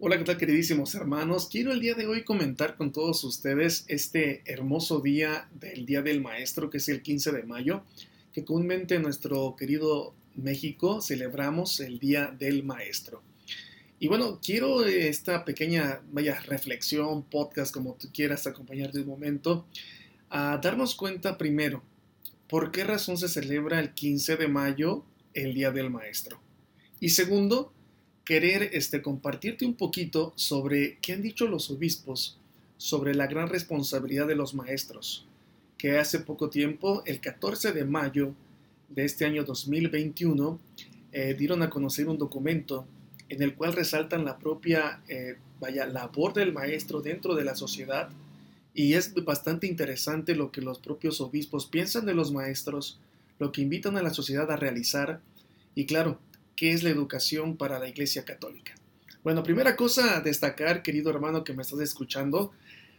Hola, ¿qué tal queridísimos hermanos? Quiero el día de hoy comentar con todos ustedes este hermoso día del Día del Maestro, que es el 15 de mayo, que comúnmente en nuestro querido México celebramos el Día del Maestro. Y bueno, quiero esta pequeña, vaya, reflexión, podcast, como tú quieras acompañarte un momento, a darnos cuenta primero, ¿por qué razón se celebra el 15 de mayo el Día del Maestro? Y segundo, querer este, compartirte un poquito sobre qué han dicho los obispos sobre la gran responsabilidad de los maestros, que hace poco tiempo, el 14 de mayo de este año 2021, eh, dieron a conocer un documento en el cual resaltan la propia eh, vaya, labor del maestro dentro de la sociedad y es bastante interesante lo que los propios obispos piensan de los maestros, lo que invitan a la sociedad a realizar y claro, qué es la educación para la Iglesia Católica. Bueno, primera cosa a destacar, querido hermano que me estás escuchando,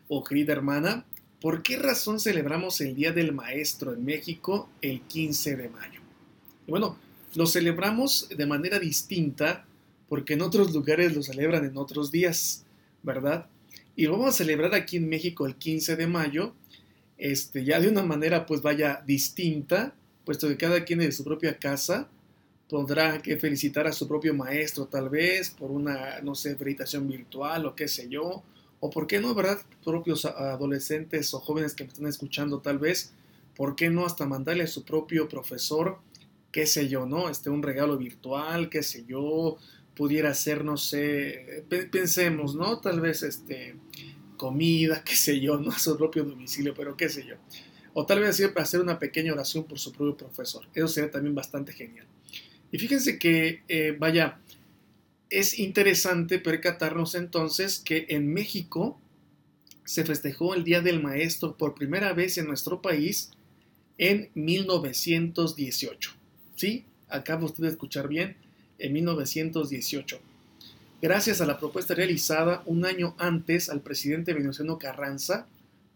o querida hermana, ¿por qué razón celebramos el Día del Maestro en México el 15 de mayo? bueno, lo celebramos de manera distinta porque en otros lugares lo celebran en otros días, ¿verdad? Y lo vamos a celebrar aquí en México el 15 de mayo, este, ya de una manera pues vaya distinta, puesto que cada quien de su propia casa tendrá que felicitar a su propio maestro tal vez por una, no sé, felicitación virtual o qué sé yo, o por qué no, ¿verdad? Propios adolescentes o jóvenes que me están escuchando tal vez, ¿por qué no hasta mandarle a su propio profesor, qué sé yo, ¿no? Este, un regalo virtual, qué sé yo, pudiera ser, no sé, pensemos, ¿no? Tal vez, este, comida, qué sé yo, no a su propio domicilio, pero qué sé yo. O tal vez hacer una pequeña oración por su propio profesor. Eso sería también bastante genial. Y fíjense que, eh, vaya, es interesante percatarnos entonces que en México se festejó el Día del Maestro por primera vez en nuestro país en 1918. ¿Sí? Acaba usted de escuchar bien, en 1918. Gracias a la propuesta realizada un año antes al presidente Venustiano Carranza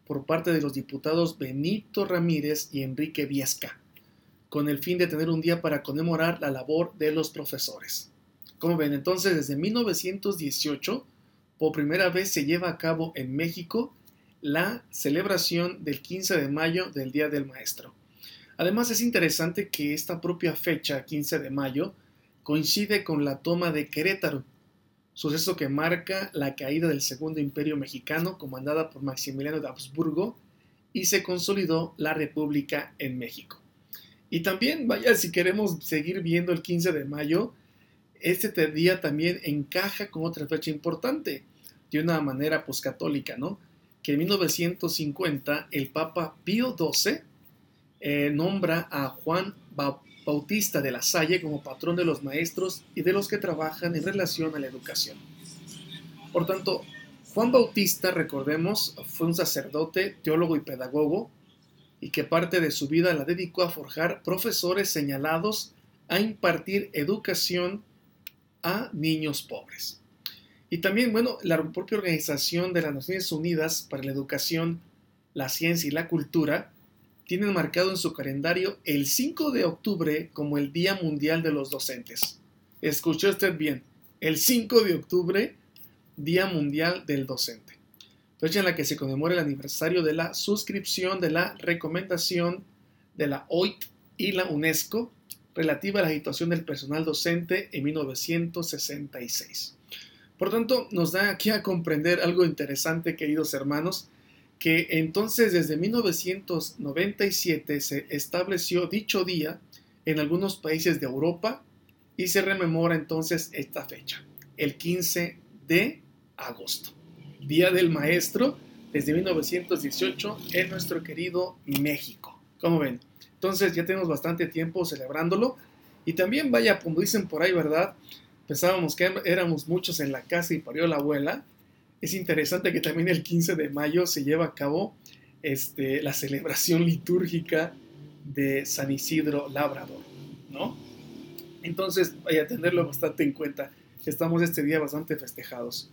por parte de los diputados Benito Ramírez y Enrique Viesca con el fin de tener un día para conmemorar la labor de los profesores. Como ven, entonces desde 1918, por primera vez se lleva a cabo en México la celebración del 15 de mayo del Día del Maestro. Además es interesante que esta propia fecha, 15 de mayo, coincide con la toma de Querétaro, suceso que marca la caída del Segundo Imperio Mexicano comandada por Maximiliano de Habsburgo y se consolidó la República en México. Y también, vaya, si queremos seguir viendo el 15 de mayo, este día también encaja con otra fecha importante, de una manera poscatólica, ¿no? Que en 1950 el Papa Pío XII eh, nombra a Juan Bautista de la Salle como patrón de los maestros y de los que trabajan en relación a la educación. Por tanto, Juan Bautista, recordemos, fue un sacerdote, teólogo y pedagogo y que parte de su vida la dedicó a forjar profesores señalados a impartir educación a niños pobres. Y también, bueno, la propia Organización de las Naciones Unidas para la Educación, la Ciencia y la Cultura tienen marcado en su calendario el 5 de octubre como el Día Mundial de los Docentes. Escuchó usted bien, el 5 de octubre, Día Mundial del Docente fecha en la que se conmemora el aniversario de la suscripción de la recomendación de la OIT y la UNESCO relativa a la situación del personal docente en 1966. Por tanto, nos da aquí a comprender algo interesante, queridos hermanos, que entonces desde 1997 se estableció dicho día en algunos países de Europa y se rememora entonces esta fecha, el 15 de agosto. Día del Maestro desde 1918 en nuestro querido México. Como ven? Entonces ya tenemos bastante tiempo celebrándolo. Y también, vaya, como dicen por ahí, ¿verdad? Pensábamos que éramos muchos en la casa y parió la abuela. Es interesante que también el 15 de mayo se lleva a cabo este, la celebración litúrgica de San Isidro Labrador, ¿no? Entonces, vaya a tenerlo bastante en cuenta. Estamos este día bastante festejados.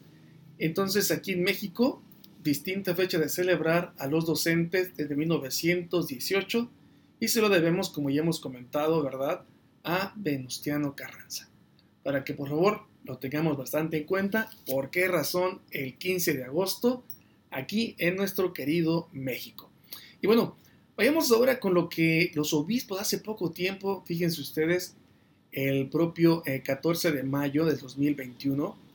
Entonces aquí en México, distinta fecha de celebrar a los docentes desde 1918 y se lo debemos, como ya hemos comentado, ¿verdad?, a Venustiano Carranza. Para que por favor lo tengamos bastante en cuenta. ¿Por qué razón el 15 de agosto aquí en nuestro querido México? Y bueno, vayamos ahora con lo que los obispos hace poco tiempo, fíjense ustedes, el propio 14 eh, de mayo del 2021,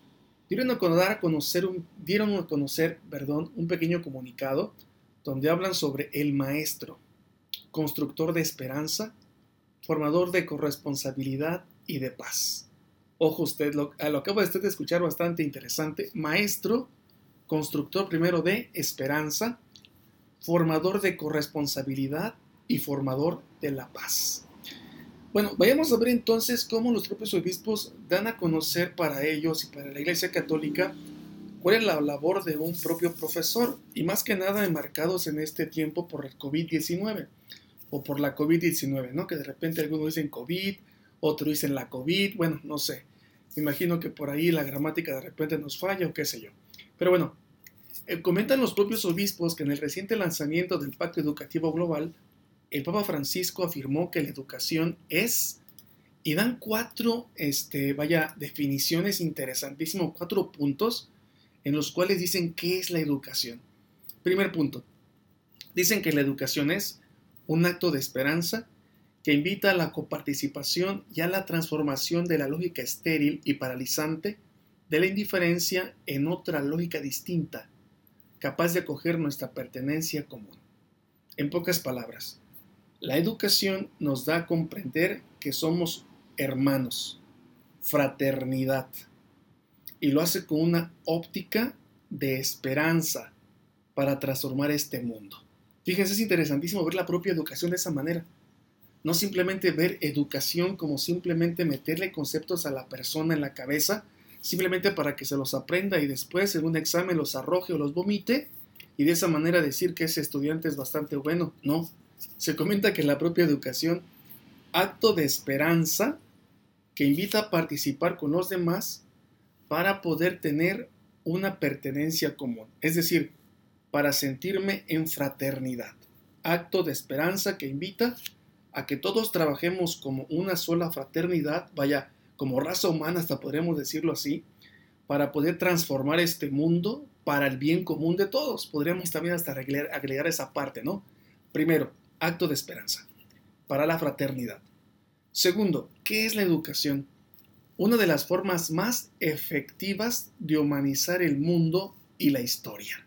dieron a conocer, un, dieron a conocer perdón, un pequeño comunicado donde hablan sobre el maestro, constructor de esperanza, formador de corresponsabilidad y de paz. Ojo usted, lo, lo acabo de de escuchar bastante interesante. Maestro, constructor primero de esperanza, formador de corresponsabilidad y formador de la paz. Bueno, vayamos a ver entonces cómo los propios obispos dan a conocer para ellos y para la Iglesia Católica cuál es la labor de un propio profesor y más que nada enmarcados en este tiempo por el COVID-19 o por la COVID-19, ¿no? Que de repente algunos dicen COVID, otros dicen la COVID, bueno, no sé. Me imagino que por ahí la gramática de repente nos falla o qué sé yo. Pero bueno, eh, comentan los propios obispos que en el reciente lanzamiento del Pacto Educativo Global el Papa Francisco afirmó que la educación es, y dan cuatro, este, vaya, definiciones interesantísimas, cuatro puntos en los cuales dicen qué es la educación. Primer punto, dicen que la educación es un acto de esperanza que invita a la coparticipación y a la transformación de la lógica estéril y paralizante de la indiferencia en otra lógica distinta, capaz de acoger nuestra pertenencia común. En pocas palabras, la educación nos da a comprender que somos hermanos, fraternidad, y lo hace con una óptica de esperanza para transformar este mundo. Fíjense, es interesantísimo ver la propia educación de esa manera. No simplemente ver educación como simplemente meterle conceptos a la persona en la cabeza, simplemente para que se los aprenda y después en un examen los arroje o los vomite y de esa manera decir que ese estudiante es bastante bueno. No, se comenta que la propia educación, acto de esperanza que invita a participar con los demás para poder tener una pertenencia común, es decir, para sentirme en fraternidad. Acto de esperanza que invita a que todos trabajemos como una sola fraternidad, vaya, como raza humana, hasta podremos decirlo así, para poder transformar este mundo para el bien común de todos. Podríamos también hasta agregar, agregar esa parte, ¿no? Primero, acto de esperanza, para la fraternidad. Segundo, ¿qué es la educación? Una de las formas más efectivas de humanizar el mundo y la historia.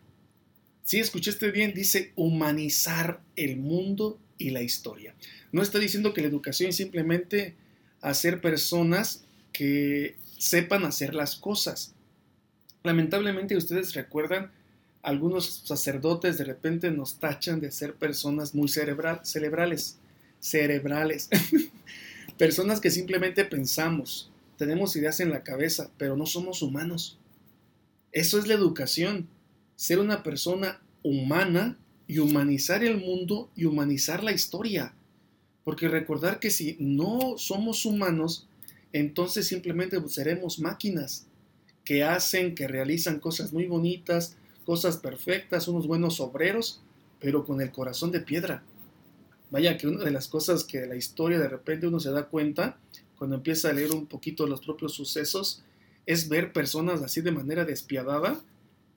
Si escuchaste bien, dice humanizar el mundo y la historia. No está diciendo que la educación es simplemente hacer personas que sepan hacer las cosas. Lamentablemente ustedes recuerdan algunos sacerdotes de repente nos tachan de ser personas muy cerebral, cerebrales, cerebrales, personas que simplemente pensamos, tenemos ideas en la cabeza, pero no somos humanos. Eso es la educación, ser una persona humana y humanizar el mundo y humanizar la historia. Porque recordar que si no somos humanos, entonces simplemente seremos máquinas que hacen, que realizan cosas muy bonitas, cosas perfectas, unos buenos obreros, pero con el corazón de piedra. Vaya que una de las cosas que la historia de repente uno se da cuenta cuando empieza a leer un poquito los propios sucesos es ver personas así de manera despiadada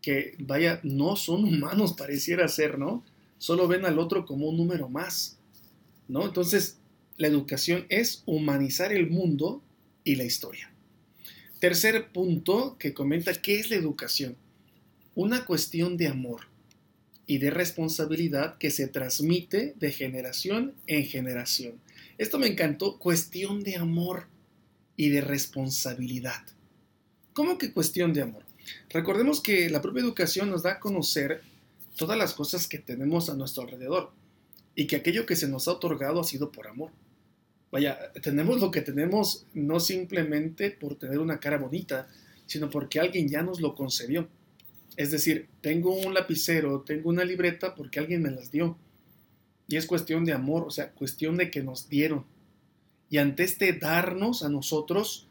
que, vaya, no son humanos, pareciera ser, ¿no? Solo ven al otro como un número más, ¿no? Entonces, la educación es humanizar el mundo y la historia. Tercer punto que comenta, ¿qué es la educación? Una cuestión de amor y de responsabilidad que se transmite de generación en generación. Esto me encantó, cuestión de amor y de responsabilidad. ¿Cómo que cuestión de amor? Recordemos que la propia educación nos da a conocer todas las cosas que tenemos a nuestro alrededor y que aquello que se nos ha otorgado ha sido por amor. Vaya, tenemos lo que tenemos no simplemente por tener una cara bonita, sino porque alguien ya nos lo concedió. Es decir, tengo un lapicero, tengo una libreta porque alguien me las dio. Y es cuestión de amor, o sea, cuestión de que nos dieron. Y ante este darnos a nosotros,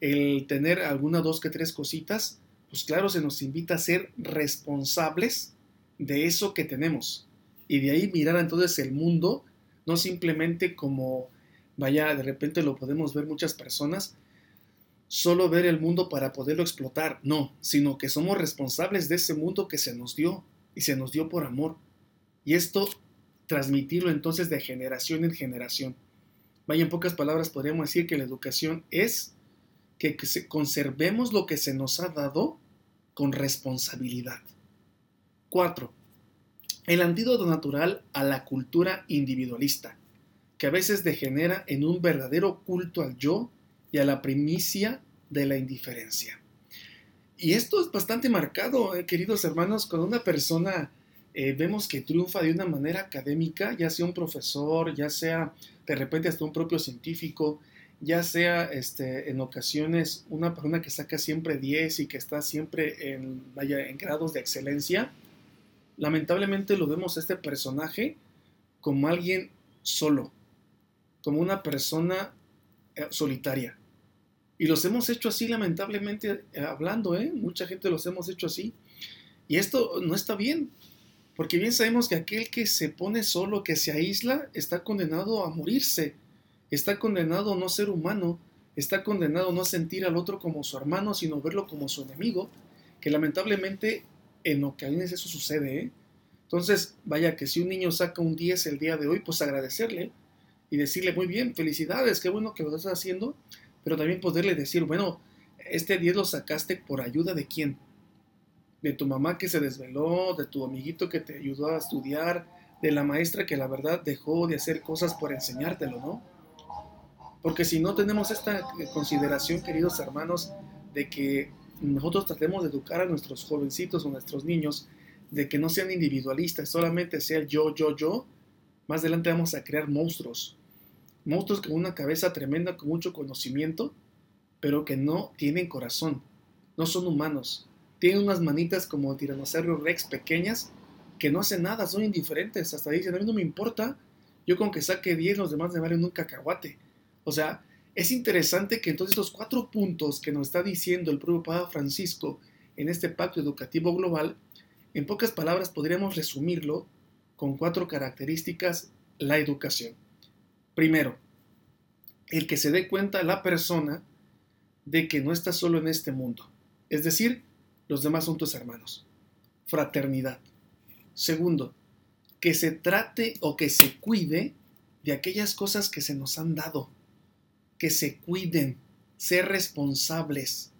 el tener alguna, dos que tres cositas, pues claro, se nos invita a ser responsables de eso que tenemos. Y de ahí mirar entonces el mundo, no simplemente como, vaya, de repente lo podemos ver muchas personas, solo ver el mundo para poderlo explotar, no, sino que somos responsables de ese mundo que se nos dio y se nos dio por amor. Y esto transmitirlo entonces de generación en generación. Vaya, en pocas palabras podríamos decir que la educación es que conservemos lo que se nos ha dado con responsabilidad. 4. El antídoto natural a la cultura individualista, que a veces degenera en un verdadero culto al yo y a la primicia de la indiferencia. Y esto es bastante marcado, eh, queridos hermanos, cuando una persona eh, vemos que triunfa de una manera académica, ya sea un profesor, ya sea de repente hasta un propio científico, ya sea este, en ocasiones una persona que saca siempre 10 y que está siempre en, vaya, en grados de excelencia, lamentablemente lo vemos a este personaje como alguien solo, como una persona solitaria. Y los hemos hecho así, lamentablemente, eh, hablando, ¿eh? Mucha gente los hemos hecho así. Y esto no está bien, porque bien sabemos que aquel que se pone solo, que se aísla, está condenado a morirse, está condenado a no ser humano, está condenado a no sentir al otro como su hermano, sino verlo como su enemigo, que lamentablemente en ocasiones eso sucede. ¿eh? Entonces, vaya que si un niño saca un 10 el día de hoy, pues agradecerle y decirle, muy bien, felicidades, qué bueno que lo estás haciendo, pero también poderle decir, bueno, este 10 lo sacaste por ayuda de quién? De tu mamá que se desveló, de tu amiguito que te ayudó a estudiar, de la maestra que la verdad dejó de hacer cosas por enseñártelo, ¿no? Porque si no tenemos esta consideración, queridos hermanos, de que nosotros tratemos de educar a nuestros jovencitos o nuestros niños, de que no sean individualistas, solamente sea yo, yo, yo, más adelante vamos a crear monstruos, monstruos con una cabeza tremenda, con mucho conocimiento, pero que no tienen corazón, no son humanos. Tienen unas manitas como el tiranosaurio rex pequeñas que no hacen nada, son indiferentes. Hasta dicen, a mí no me importa, yo con que saque 10, los demás me valen un cacahuate. O sea, es interesante que entonces estos cuatro puntos que nos está diciendo el propio Papa Francisco en este pacto educativo global, en pocas palabras podríamos resumirlo con cuatro características la educación. Primero, el que se dé cuenta la persona de que no está solo en este mundo, es decir, los demás son tus hermanos. Fraternidad. Segundo, que se trate o que se cuide de aquellas cosas que se nos han dado, que se cuiden, ser responsables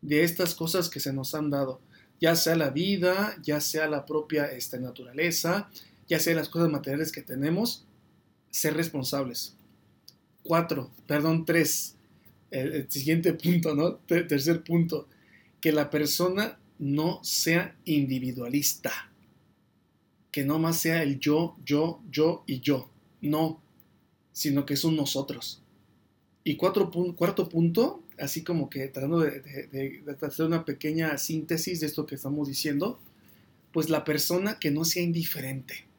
de estas cosas que se nos han dado, ya sea la vida, ya sea la propia esta, naturaleza, ya sea las cosas materiales que tenemos, ser responsables. Cuatro, perdón, tres. El, siguiente punto, ¿no? Tercer punto, que la persona no sea individualista. Que no más sea el yo, yo, yo y yo. No, sino que es un nosotros. Y cuatro, cuarto punto, así como que tratando de, de, hacer una pequeña síntesis de esto que estamos diciendo, pues la persona que no sea indiferente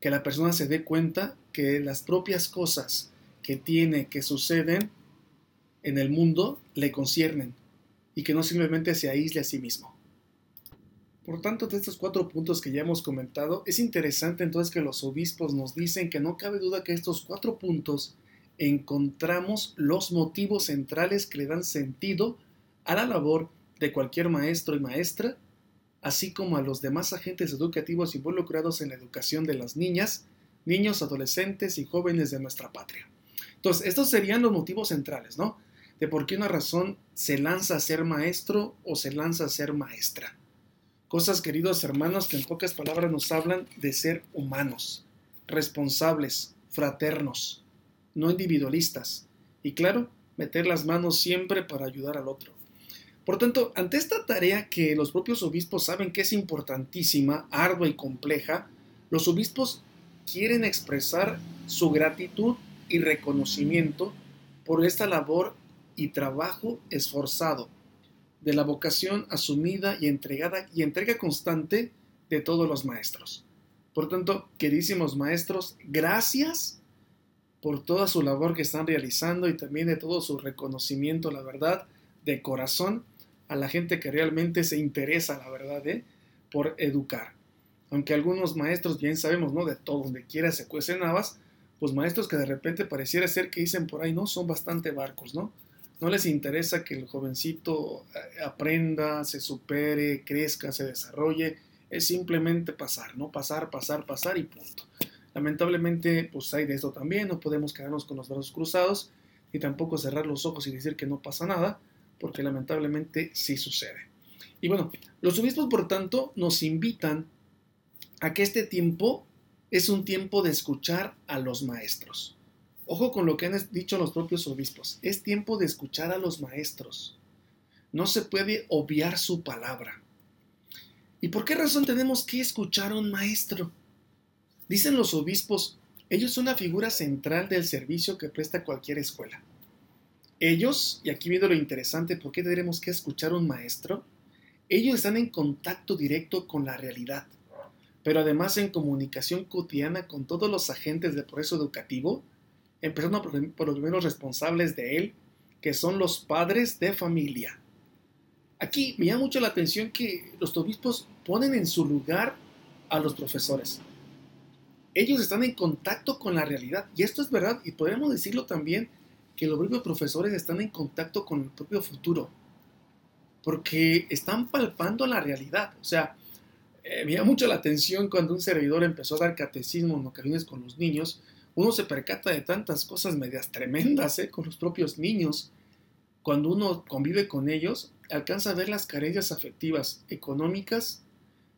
que la persona se dé cuenta que las propias cosas que tiene, que suceden en el mundo, le conciernen y que no simplemente se aísle a sí mismo. Por tanto, de estos cuatro puntos que ya hemos comentado, es interesante entonces que los obispos nos dicen que no cabe duda que estos cuatro puntos encontramos los motivos centrales que le dan sentido a la labor de cualquier maestro y maestra así como a los demás agentes educativos involucrados en la educación de las niñas, niños, adolescentes y jóvenes de nuestra patria. Entonces, estos serían los motivos centrales, ¿no? De por qué una razón se lanza a ser maestro o se lanza a ser maestra. Cosas, queridos hermanos, que en pocas palabras nos hablan de ser humanos, responsables, fraternos, no individualistas. Y claro, meter las manos siempre para ayudar al otro. Por tanto, ante esta tarea que los propios obispos saben que es importantísima, ardua y compleja, los obispos quieren expresar su gratitud y reconocimiento por esta labor y trabajo esforzado, de la vocación asumida y entregada y entrega constante de todos los maestros. Por tanto, queridísimos maestros, gracias por toda su labor que están realizando y también de todo su reconocimiento, la verdad, de corazón a la gente que realmente se interesa, la verdad, ¿eh? por educar. Aunque algunos maestros, bien sabemos, ¿no? De todo, donde quiera se cuecen habas, pues maestros que de repente pareciera ser que dicen por ahí, ¿no? Son bastante barcos, ¿no? No les interesa que el jovencito eh, aprenda, se supere, crezca, se desarrolle. Es simplemente pasar, ¿no? Pasar, pasar, pasar y punto. Lamentablemente, pues hay de esto también. No podemos quedarnos con los brazos cruzados y tampoco cerrar los ojos y decir que no pasa nada, porque lamentablemente sí sucede. Y bueno, los obispos, por tanto, nos invitan a que este tiempo es un tiempo de escuchar a los maestros. Ojo con lo que han dicho los propios obispos. Es tiempo de escuchar a los maestros. No se puede obviar su palabra. ¿Y por qué razón tenemos que escuchar a un maestro? Dicen los obispos, ellos son la figura central del servicio que presta cualquier escuela. Ellos, y aquí viendo lo interesante, ¿por qué tendremos que escuchar a un maestro? Ellos están en contacto directo con la realidad, pero además en comunicación cotidiana con todos los agentes del proceso educativo empezando por, los primeros responsables de él, que son los padres de familia. Aquí me llama mucho la atención que los obispos ponen en su lugar a los profesores. Ellos están en contacto con la realidad, y esto es verdad, y podemos decirlo también que los propios profesores están en contacto con el propio futuro, porque están palpando la realidad. O sea, eh, me llama mucho la atención cuando un servidor empezó a dar catecismo en ocasiones con los niños, uno se percata de tantas cosas medias tremendas ¿eh? con los propios niños. Cuando uno convive con ellos, alcanza a ver las carencias afectivas, económicas,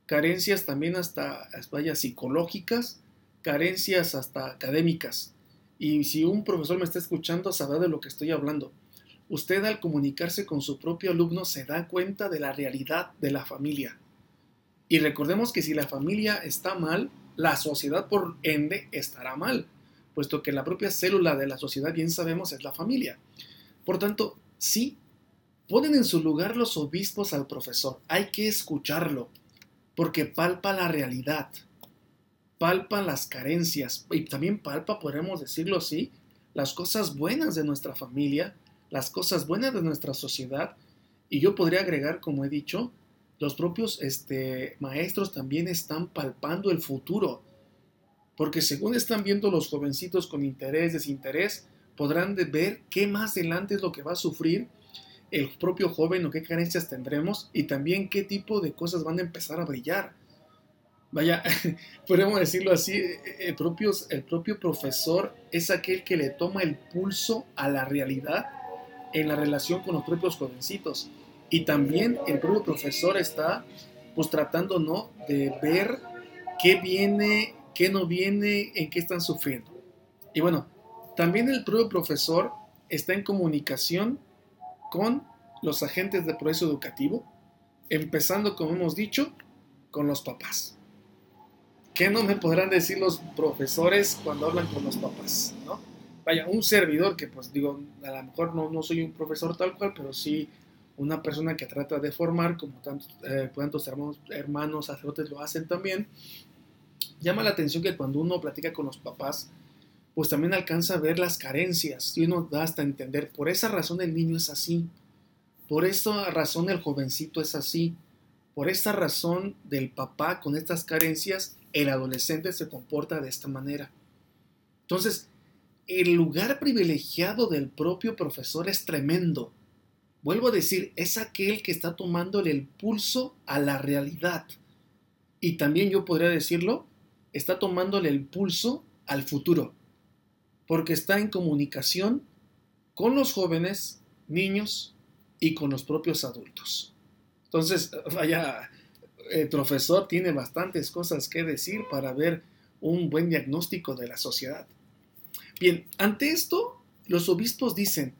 carencias también hasta, vaya, psicológicas, carencias hasta académicas. Y si un profesor me está escuchando, sabrá de lo que estoy hablando. Usted al comunicarse con su propio alumno se da cuenta de la realidad de la familia. Y recordemos que si la familia está mal, la sociedad por ende estará mal puesto que la propia célula de la sociedad, bien sabemos, es la familia. Por tanto, sí, ponen en su lugar los obispos al profesor, hay que escucharlo, porque palpa la realidad, palpa las carencias y también palpa, podemos decirlo así, las cosas buenas de nuestra familia, las cosas buenas de nuestra sociedad, y yo podría agregar, como he dicho, los propios este, maestros también están palpando el futuro, porque según están viendo los jovencitos con interés, desinterés, podrán ver qué más adelante es lo que va a sufrir el propio joven o qué carencias tendremos y también qué tipo de cosas van a empezar a brillar. Vaya, podemos decirlo así, el propio, el propio profesor es aquel que le toma el pulso a la realidad en la relación con los propios jovencitos. Y también el propio profesor está pues tratando, ¿no? De ver qué viene qué no viene, en qué están sufriendo. Y bueno, también el propio profesor está en comunicación con los agentes de proceso educativo, empezando, como hemos dicho, con los papás. ¿Qué no me podrán decir los profesores cuando hablan con los papás? ¿no? Vaya, un servidor que pues digo, a lo mejor no, no soy un profesor tal cual, pero sí una persona que trata de formar, como tantos, eh, hermanos, hermanos sacerdotes lo hacen también, llama la atención que cuando uno platica con los papás, pues también alcanza a ver las carencias y uno da hasta entender, por esa razón el niño es así, por esa razón el jovencito es así, por esa razón del papá con estas carencias, el adolescente se comporta de esta manera. Entonces, el lugar privilegiado del propio profesor es tremendo. Vuelvo a decir, es aquel que está tomándole el pulso a la realidad. Y también yo podría decirlo, está tomándole el pulso al futuro, porque está en comunicación con los jóvenes, niños y con los propios adultos. Entonces, vaya, el profesor tiene bastantes cosas que decir para ver un buen diagnóstico de la sociedad. Bien, ante esto, los obispos dicen,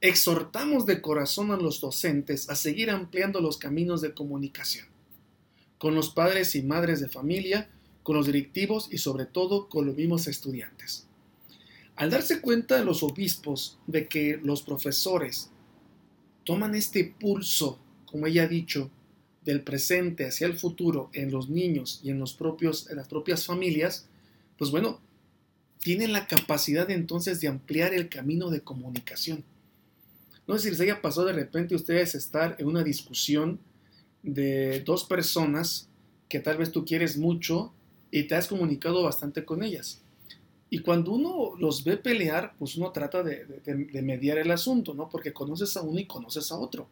exhortamos de corazón a los docentes a seguir ampliando los caminos de comunicación con los padres y madres de familia, con los directivos y sobre todo con los mismos estudiantes. Al darse cuenta los obispos de que los profesores toman este pulso, como ella ha dicho, del presente hacia el futuro en los niños y en, los propios, en las propias familias, pues bueno, tienen la capacidad entonces de ampliar el camino de comunicación. No sé si les haya pasado de repente ustedes estar en una discusión de dos personas que tal vez tú quieres mucho y te has comunicado bastante con ellas. Y cuando uno los ve pelear, pues uno trata de, de, mediar el asunto, ¿no? Porque conoces a uno y conoces a otro.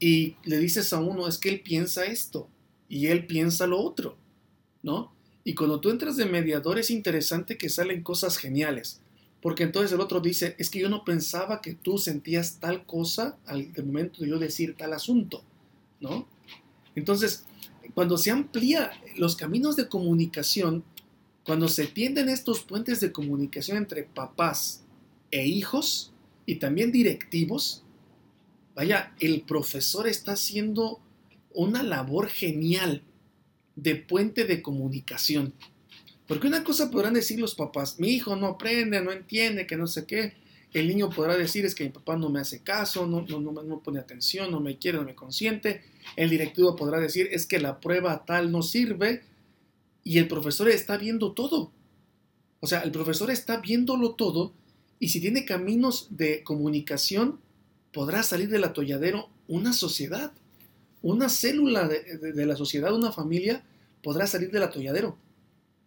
Y le dices a uno, es que él piensa esto y él piensa lo otro, ¿no? Y cuando tú entras de mediador es interesante que salen cosas geniales. Porque entonces el otro dice, es que yo no pensaba que tú sentías tal cosa al momento de yo decir tal asunto, ¿no? Entonces, cuando se amplía los caminos de comunicación, cuando se tienden estos puentes de comunicación entre papás e hijos y también directivos, vaya, el profesor está haciendo una labor genial de puente de comunicación. Porque una cosa podrán decir los papás, mi hijo no aprende, no entiende, que no sé qué. El niño podrá decir es que mi papá no me hace caso, no, no, no, pone atención, no me quiere, no me consiente. El directivo podrá decir es que la prueba tal no sirve y el profesor está viendo todo. O sea, el profesor está viéndolo todo y si tiene caminos de comunicación, podrá salir del atolladero una sociedad. Una célula de, de la sociedad, una familia, podrá salir del atolladero.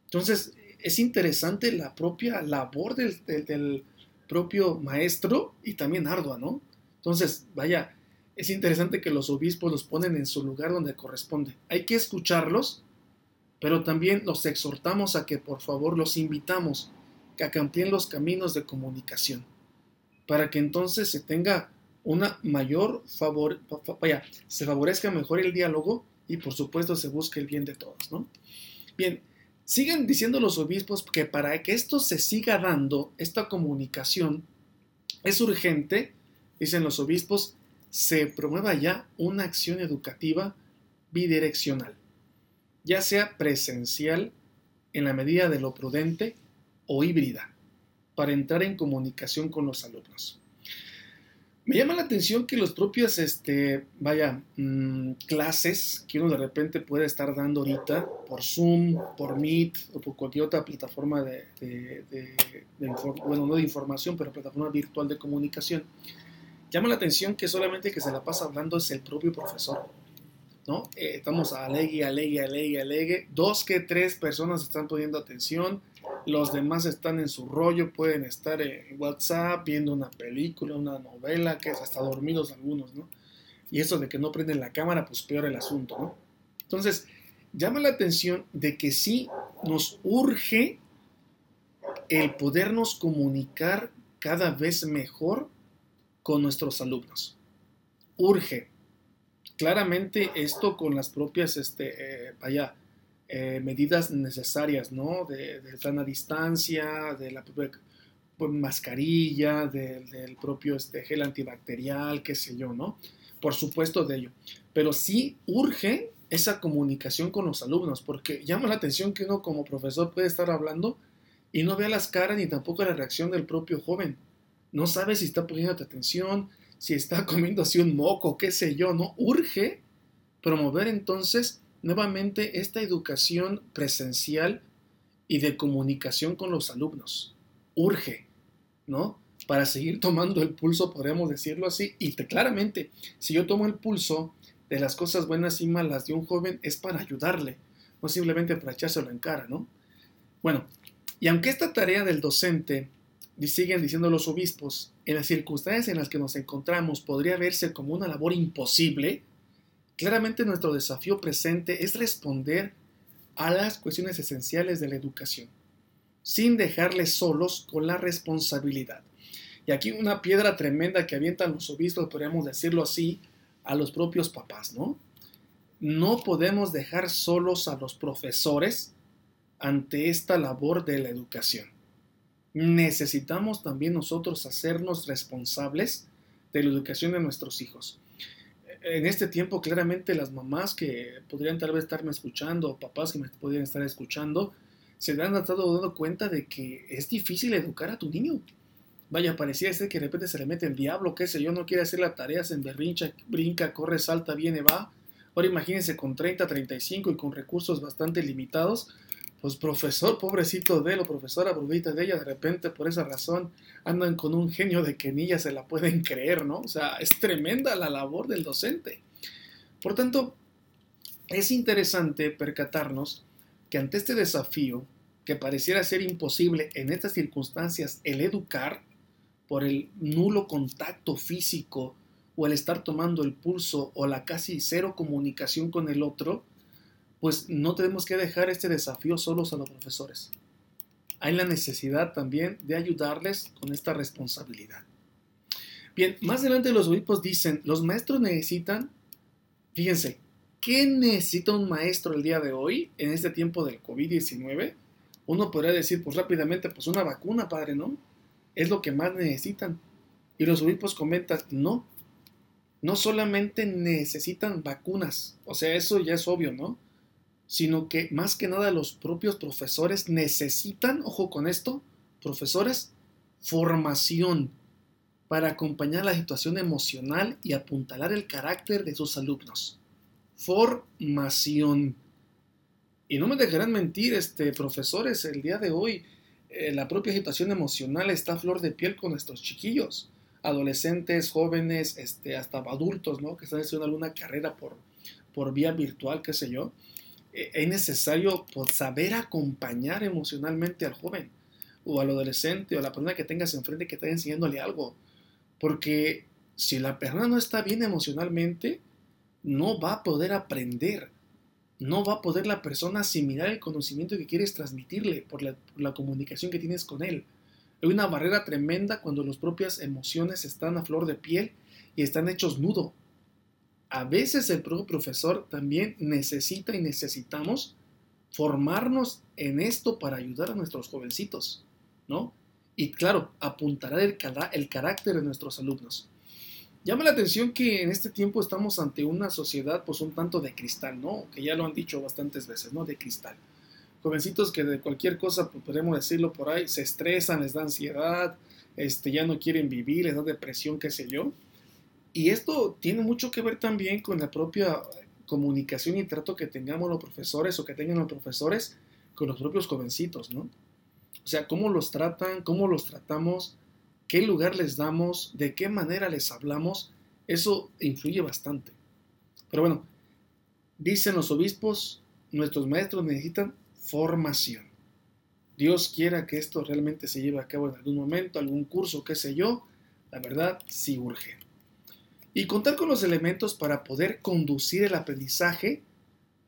Entonces, es interesante la propia labor del, propio maestro y también ardua, ¿no? Entonces, vaya, es interesante que los obispos los ponen en su lugar donde corresponde. Hay que escucharlos, pero también los exhortamos a que por favor los invitamos a que amplíen los caminos de comunicación, para que entonces se tenga una mayor favor, vaya, se favorezca mejor el diálogo y por supuesto se busque el bien de todos, ¿no? Bien, Siguen diciendo los obispos que para que esto se siga dando, esta comunicación, es urgente, dicen los obispos, se promueva ya una acción educativa bidireccional, ya sea presencial en la medida de lo prudente o híbrida, para entrar en comunicación con los alumnos. Me llama la atención que los propios, este, vaya, mm, clases que uno de repente puede estar dando ahorita por Zoom, por Meet o por cualquier otra plataforma de, bueno, no de información, pero plataforma virtual de comunicación, llama la atención que solamente que se la pasa hablando es el propio profesor. ¿No? Eh, estamos alegue, alegue, alegue, alegue. Dos que tres personas están poniendo atención los demás están en su rollo, pueden estar en WhatsApp viendo una película, una novela, que es hasta dormidos algunos, ¿no? Y eso de que no prenden la cámara, pues peor el asunto, ¿no? Entonces, llama la atención de que sí nos urge el podernos comunicar cada vez mejor con nuestros alumnos. Urge. Claramente esto con las propias, este, eh, vaya, eh, medidas necesarias, ¿no? De, de sana distancia, de la propia pues, mascarilla, del propio este, gel antibacterial, qué sé yo, ¿no? Por supuesto de ello. Pero sí urge esa comunicación con los alumnos, porque llama la atención que uno como profesor puede estar hablando y no vea las caras ni tampoco la reacción del propio joven. No sabe si está poniendo atención, si está comiendo así un moco, qué sé yo, ¿no? Urge promover entonces nuevamente esta educación presencial y de comunicación con los alumnos. Urge, ¿no? Para seguir tomando el pulso, podemos decirlo así. Y claramente, si yo tomo el pulso de las cosas buenas y malas de un joven, es para ayudarle, no simplemente para echárselo en cara, ¿no? Bueno, y aunque esta tarea del docente, siguen diciendo los obispos, en las circunstancias en las que nos encontramos podría verse como una labor imposible, Claramente nuestro desafío presente es responder a las cuestiones esenciales de la educación, sin dejarles solos con la responsabilidad. Y aquí una piedra tremenda que avientan los obispos, podríamos decirlo así, a los propios papás, ¿no? No podemos dejar solos a los profesores ante esta labor de la educación. Necesitamos también nosotros hacernos responsables de la educación de nuestros hijos en este tiempo claramente las mamás que podrían tal vez estarme escuchando, o papás que me podrían estar escuchando, se han estado dando cuenta de que es difícil educar a tu niño. Vaya, parecía que de repente se le mete el diablo, qué sé yo, no quiere hacer las tareas, en berrincha, brinca, corre, salta, viene, va. Ahora imagínense con 30, 35 y con recursos bastante limitados, pues profesor, pobrecito de él o profesora, pobrecita de ella, de repente por esa razón andan con un genio de que ni ellas se la pueden creer, ¿no? O sea, es tremenda la labor del docente. Por tanto, es interesante percatarnos que ante este desafío que pareciera ser imposible en estas circunstancias el educar por el nulo contacto físico o el estar tomando el pulso o la casi cero comunicación con el otro, pues no tenemos que dejar este desafío solos a los profesores. Hay la necesidad también de ayudarles con esta responsabilidad. Bien, más adelante los obispos dicen, los maestros necesitan, fíjense, ¿qué necesita un maestro el día de hoy en este tiempo del COVID-19? Uno podría decir, pues rápidamente, pues una vacuna, padre, ¿no? Es lo que más necesitan. Y los obispos comentan, no, no solamente necesitan vacunas, o sea, eso ya es obvio, ¿no? Sino que más que nada los propios profesores necesitan, ojo con esto, profesores, formación para acompañar la situación emocional y apuntalar el carácter de sus alumnos. Formación. Y no me dejarán mentir, este, profesores, el día de hoy eh, la propia situación emocional está a flor de piel con nuestros chiquillos adolescentes, jóvenes, este, hasta adultos, ¿no? Que están haciendo alguna carrera por, por vía virtual, qué sé yo. Eh, es necesario pues, saber acompañar emocionalmente al joven o al adolescente o a la persona que tengas enfrente que está enseñándole algo. Porque si la persona no está bien emocionalmente, no va a poder aprender. No va a poder la persona asimilar el conocimiento que quieres transmitirle por la, por la comunicación que tienes con él. Hay una barrera tremenda cuando las propias emociones están a flor de piel y están hechos nudo. A veces el propio profesor también necesita y necesitamos formarnos en esto para ayudar a nuestros jovencitos, ¿no? Y claro, apuntará el, carácter de nuestros alumnos. Llama la atención que en este tiempo estamos ante una sociedad pues un tanto de cristal, ¿no? Que ya lo han dicho bastantes veces, ¿no? De cristal jovencitos que de cualquier cosa, pues, podemos decirlo por ahí, se estresan, les da ansiedad, este, ya no quieren vivir, les da depresión, qué sé yo. Y esto tiene mucho que ver también con la propia comunicación y trato que tengamos los profesores o que tengan los profesores con los propios jovencitos, ¿no? O sea, cómo los tratan, cómo los tratamos, qué lugar les damos, de qué manera les hablamos, eso influye bastante. Pero bueno, dicen los obispos, nuestros maestros necesitan formación. Dios quiera que esto realmente se lleve a cabo en algún momento, algún curso, qué sé yo, la verdad sí urge. Y contar con los elementos para poder conducir el aprendizaje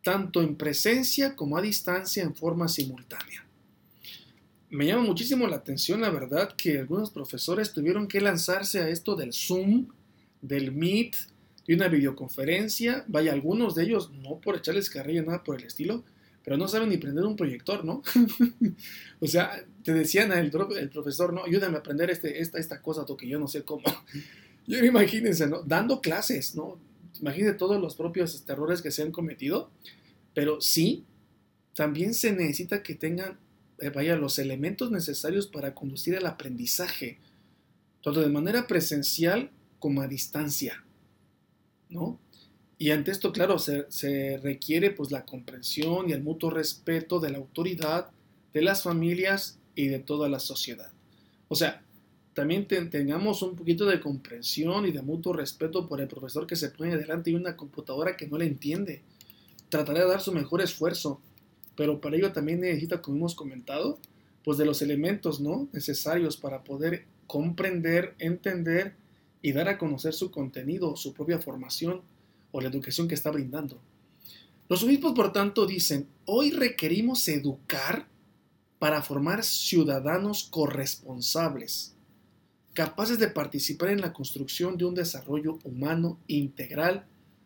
tanto en presencia como a distancia en forma simultánea. Me llama muchísimo la atención, la verdad, que algunos profesores tuvieron que lanzarse a esto del Zoom, del Meet, de una videoconferencia. Vaya, algunos de ellos, no por echarles carrilla, nada por el estilo, pero no saben ni prender un proyector, ¿no? o sea, te decían el profesor, ¿no? Ayúdame a aprender este, esta, esta cosa, que yo no sé cómo. Yo imagínense, ¿no? Dando clases, ¿no? Imagínense todos los propios errores que se han cometido, pero sí, también se necesita que tengan, eh, vaya, los elementos necesarios para conducir el aprendizaje, tanto de manera presencial como a distancia, ¿no? Y ante esto, claro, se, requiere pues la comprensión y el mutuo respeto de la autoridad, de las familias y de toda la sociedad. O sea, también tengamos un poquito de comprensión y de mutuo respeto por el profesor que se pone delante de una computadora que no le entiende. Tratará de dar su mejor esfuerzo, pero para ello también necesita, como hemos comentado, pues de los elementos ¿no? necesarios para poder comprender, entender y dar a conocer su contenido, su propia formación o la educación que está brindando. Los obispos, por tanto, dicen, hoy requerimos educar para formar ciudadanos corresponsables, capaces de participar en la construcción de un desarrollo humano integral,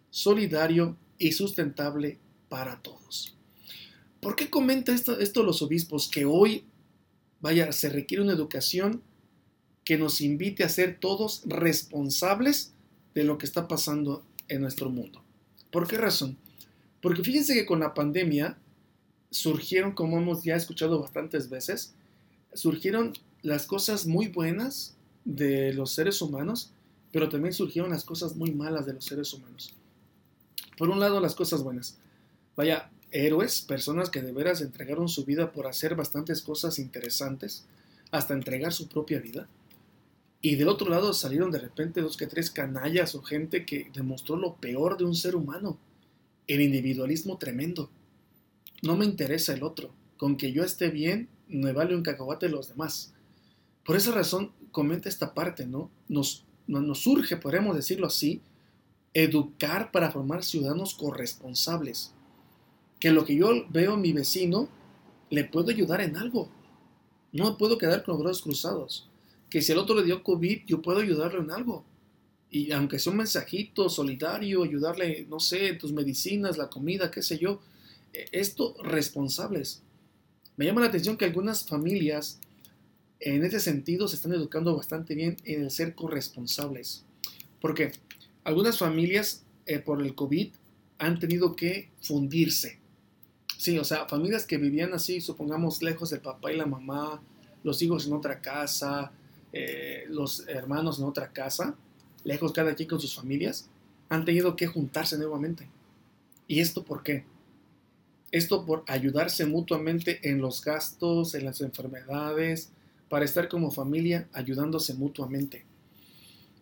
solidario y sustentable para todos. ¿Por qué comenta esto, los obispos? Que hoy, vaya, se requiere una educación que nos invite a ser todos responsables de lo que está pasando en nuestro mundo. ¿Por qué razón? Porque fíjense que con la pandemia surgieron, como hemos ya escuchado bastantes veces, surgieron las cosas muy buenas de los seres humanos, pero también surgieron las cosas muy malas de los seres humanos. Por un lado, las cosas buenas. Vaya, héroes, personas que de veras entregaron su vida por hacer bastantes cosas interesantes, hasta entregar su propia vida. Y del otro lado salieron de repente dos que tres canallas o gente que demostró lo peor de un ser humano, el individualismo tremendo. No me interesa el otro, Con que yo esté bien, me vale un cacahuate los demás. Por esa razón, comenta esta parte, ¿no? Nos, nos surge, podríamos decirlo así, educar para formar ciudadanos corresponsables. Que lo que yo veo en mi vecino, le puedo ayudar en algo. No puedo quedar con los brazos cruzados. Que si el otro le dio COVID, yo puedo ayudarlo en algo. Y aunque sea un mensajito solidario, ayudarle, no sé, tus medicinas, la comida, qué sé yo. E, esto responsables. Me llama la atención que algunas familias en ese sentido se están educando bastante bien en el ser corresponsables. Porque algunas familias eh, por el COVID han tenido que fundirse. Sí, o sea, familias que vivían así, supongamos, lejos del papá y la mamá, los hijos en otra casa, eh, los hermanos en otra casa, lejos cada quien con sus familias, han tenido que juntarse nuevamente. ¿Y esto por qué? Esto por ayudarse mutuamente en los gastos, en las enfermedades, para estar como familia ayudándose mutuamente.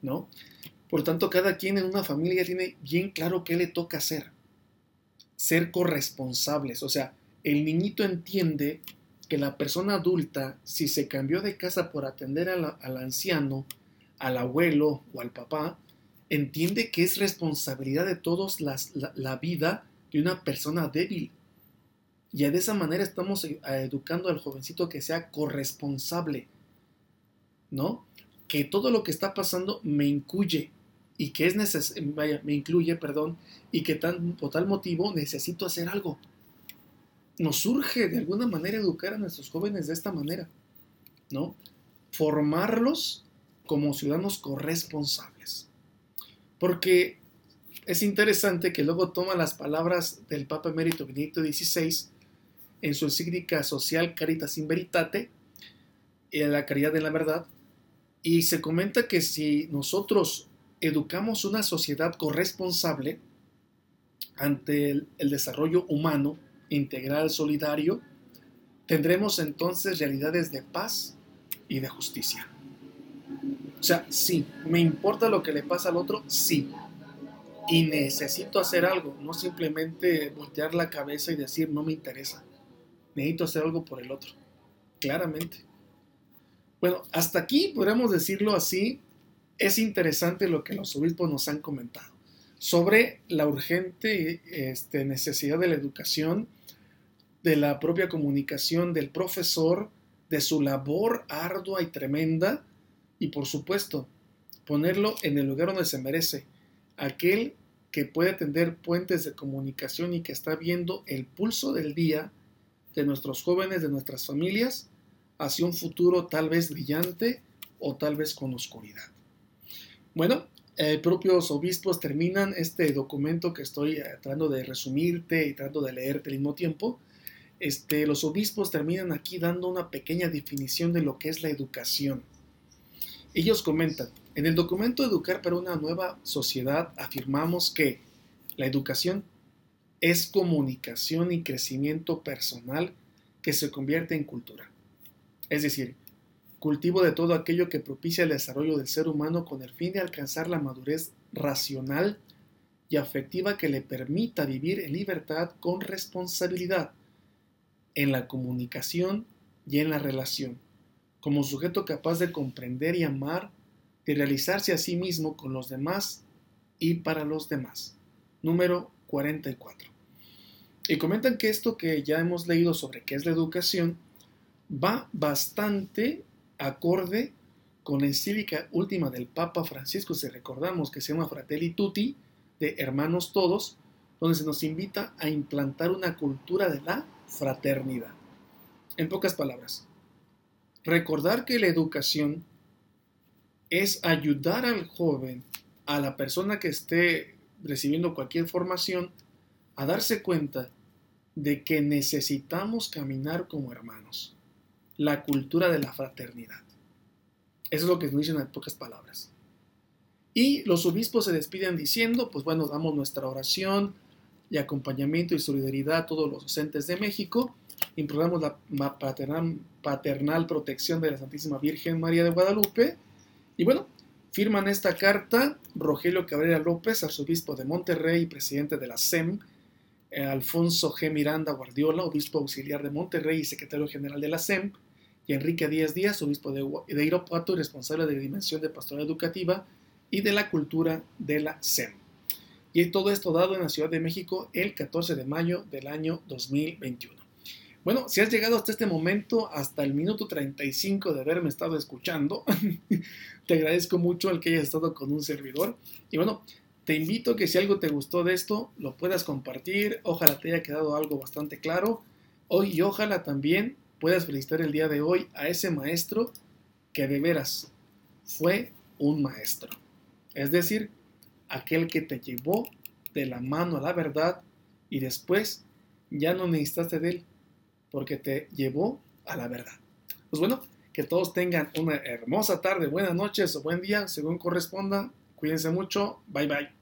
¿No? Por tanto, cada quien en una familia tiene bien claro qué le toca hacer. Ser corresponsables. O sea, el niñito entiende que la persona adulta, si se cambió de casa por atender al anciano, al abuelo o al papá, entiende que es responsabilidad de todos las, la, vida de una persona débil. Y de esa manera estamos eh, educando al jovencito que sea corresponsable, ¿no? Que todo lo que está pasando me incluye y que es necesario, vaya, me incluye, perdón, y que tan, por tal motivo necesito hacer algo. Nos surge de alguna manera educar a nuestros jóvenes de esta manera, ¿no? Formarlos como ciudadanos corresponsables. Porque es interesante que luego toma las palabras del Papa Emérito Benedicto XVI en su encíclica social Caritas in Veritate, y la caridad de la verdad, y se comenta que si nosotros educamos una sociedad corresponsable ante el, el desarrollo humano, integral, solidario, tendremos entonces realidades de paz y de justicia. O sea, sí, me importa lo que le pasa al otro, sí. Y necesito hacer algo, no simplemente voltear la cabeza y decir no me interesa. Necesito hacer algo por el otro, claramente. Bueno, hasta aquí podríamos decirlo así. Es interesante lo que los obispos nos han comentado sobre la urgente este, necesidad de la educación, de la propia comunicación del profesor, de su labor ardua y tremenda y por supuesto, ponerlo en el lugar donde se merece, aquel que puede tender puentes de comunicación y que está viendo el pulso del día de nuestros jóvenes, de nuestras familias, hacia un futuro tal vez brillante o tal vez con oscuridad. Bueno, eh, propios obispos terminan este documento que estoy eh, tratando de resumirte y tratando de leerte al mismo tiempo. Este, los obispos terminan aquí dando una pequeña definición de lo que es la educación. Ellos comentan, en el documento Educar para una nueva sociedad afirmamos que la educación es comunicación y crecimiento personal que se convierte en cultura. Es decir, cultivo de todo aquello que propicia el desarrollo del ser humano con el fin de alcanzar la madurez racional y afectiva que le permita vivir en libertad con responsabilidad en la comunicación y en la relación como sujeto capaz de comprender y amar, de realizarse a sí mismo con los demás y para los demás. Número 44. Y comentan que esto que ya hemos leído sobre qué es la educación va bastante acorde con la encíclica última del Papa Francisco, si recordamos que se llama Fratelli Tutti, de hermanos todos, donde se nos invita a implantar una cultura de la fraternidad. En pocas palabras, Recordar que la educación es ayudar al joven, a la persona que esté recibiendo cualquier formación, a darse cuenta de que necesitamos caminar como hermanos. La cultura de la fraternidad. Eso es lo que nos dicen en pocas palabras. Y los obispos se despiden diciendo, pues bueno, damos nuestra oración y acompañamiento y solidaridad a todos los docentes de México imploramos la paternal, paternal protección de la Santísima Virgen María de Guadalupe. Y bueno, firman esta carta Rogelio Cabrera López, arzobispo de Monterrey y presidente de la SEM, Alfonso G. Miranda Guardiola, obispo auxiliar de Monterrey y secretario general de la SEM, y Enrique Díaz Díaz, obispo de, de Irapuato y responsable de la Dimensión de Pastoral Educativa y de la Cultura de la SEM. Y todo esto dado en la Ciudad de México el 14 de mayo del año 2021. Bueno, si has llegado hasta este momento, hasta el minuto 35 de haberme estado escuchando, te agradezco mucho el que hayas estado con un servidor. Y bueno, te invito a que si algo te gustó de esto, lo puedas compartir. Ojalá te haya quedado algo bastante claro. Hoy y ojalá también puedas felicitar el día de hoy a ese maestro que de veras fue un maestro. Es decir, aquel que te llevó de la mano a la verdad y después ya no necesitaste de él porque te llevó a la verdad. Pues bueno, que todos tengan una hermosa tarde, buenas noches o buen día, según corresponda. Cuídense mucho. Bye bye.